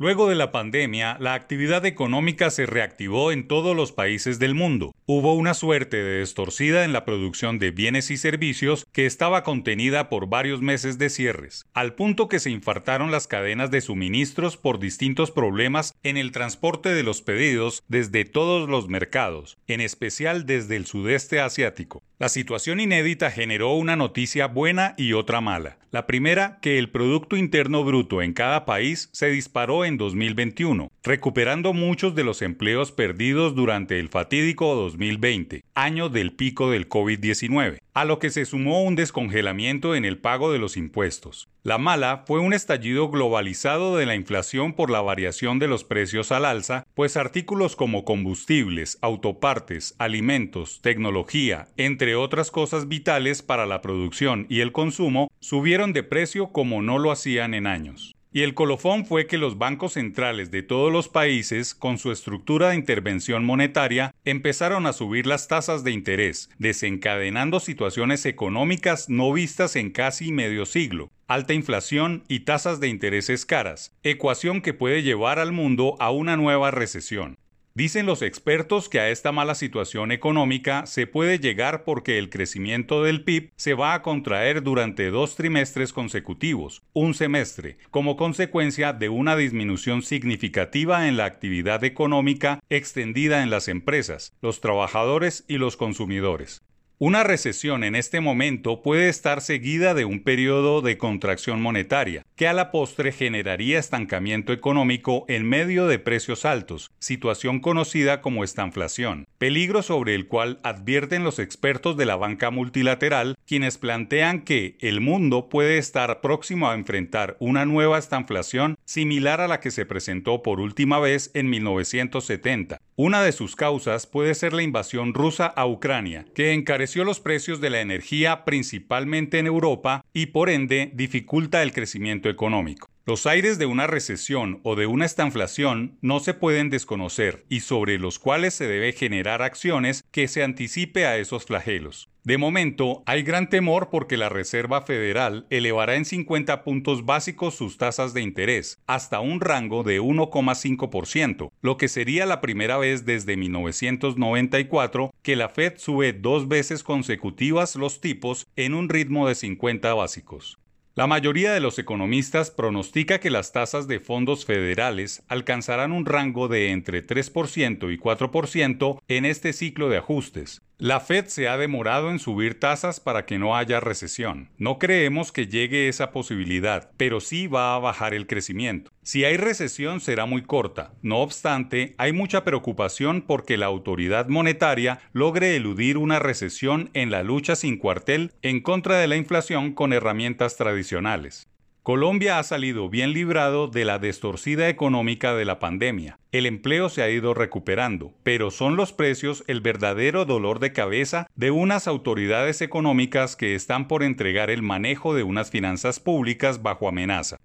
Luego de la pandemia, la actividad económica se reactivó en todos los países del mundo. Hubo una suerte de destorcida en la producción de bienes y servicios que estaba contenida por varios meses de cierres, al punto que se infartaron las cadenas de suministros por distintos problemas en el transporte de los pedidos desde todos los mercados, en especial desde el sudeste asiático. La situación inédita generó una noticia buena y otra mala. La primera, que el Producto Interno Bruto en cada país se disparó en 2021, recuperando muchos de los empleos perdidos durante el fatídico 2020, año del pico del COVID-19, a lo que se sumó un descongelamiento en el pago de los impuestos. La mala fue un estallido globalizado de la inflación por la variación de los precios al alza, pues artículos como combustibles, autopartes, alimentos, tecnología, entre otras cosas vitales para la producción y el consumo, subieron de precio como no lo hacían en años. Y el colofón fue que los bancos centrales de todos los países, con su estructura de intervención monetaria, empezaron a subir las tasas de interés, desencadenando situaciones económicas no vistas en casi medio siglo, alta inflación y tasas de intereses caras, ecuación que puede llevar al mundo a una nueva recesión. Dicen los expertos que a esta mala situación económica se puede llegar porque el crecimiento del PIB se va a contraer durante dos trimestres consecutivos, un semestre, como consecuencia de una disminución significativa en la actividad económica extendida en las empresas, los trabajadores y los consumidores. Una recesión en este momento puede estar seguida de un periodo de contracción monetaria, que a la postre generaría estancamiento económico en medio de precios altos, situación conocida como estanflación, peligro sobre el cual advierten los expertos de la banca multilateral, quienes plantean que el mundo puede estar próximo a enfrentar una nueva estanflación similar a la que se presentó por última vez en 1970. Una de sus causas puede ser la invasión rusa a Ucrania, que encareció los precios de la energía principalmente en Europa y por ende dificulta el crecimiento económico. Los aires de una recesión o de una estanflación no se pueden desconocer y sobre los cuales se debe generar acciones que se anticipe a esos flagelos. De momento, hay gran temor porque la Reserva Federal elevará en 50 puntos básicos sus tasas de interés, hasta un rango de 1,5%, lo que sería la primera vez desde 1994 que la Fed sube dos veces consecutivas los tipos en un ritmo de 50 básicos. La mayoría de los economistas pronostica que las tasas de fondos federales alcanzarán un rango de entre 3% y 4% en este ciclo de ajustes, la Fed se ha demorado en subir tasas para que no haya recesión. No creemos que llegue esa posibilidad, pero sí va a bajar el crecimiento. Si hay recesión será muy corta. No obstante, hay mucha preocupación porque la autoridad monetaria logre eludir una recesión en la lucha sin cuartel en contra de la inflación con herramientas tradicionales. Colombia ha salido bien librado de la destorcida económica de la pandemia. El empleo se ha ido recuperando, pero son los precios el verdadero dolor de cabeza de unas autoridades económicas que están por entregar el manejo de unas finanzas públicas bajo amenaza.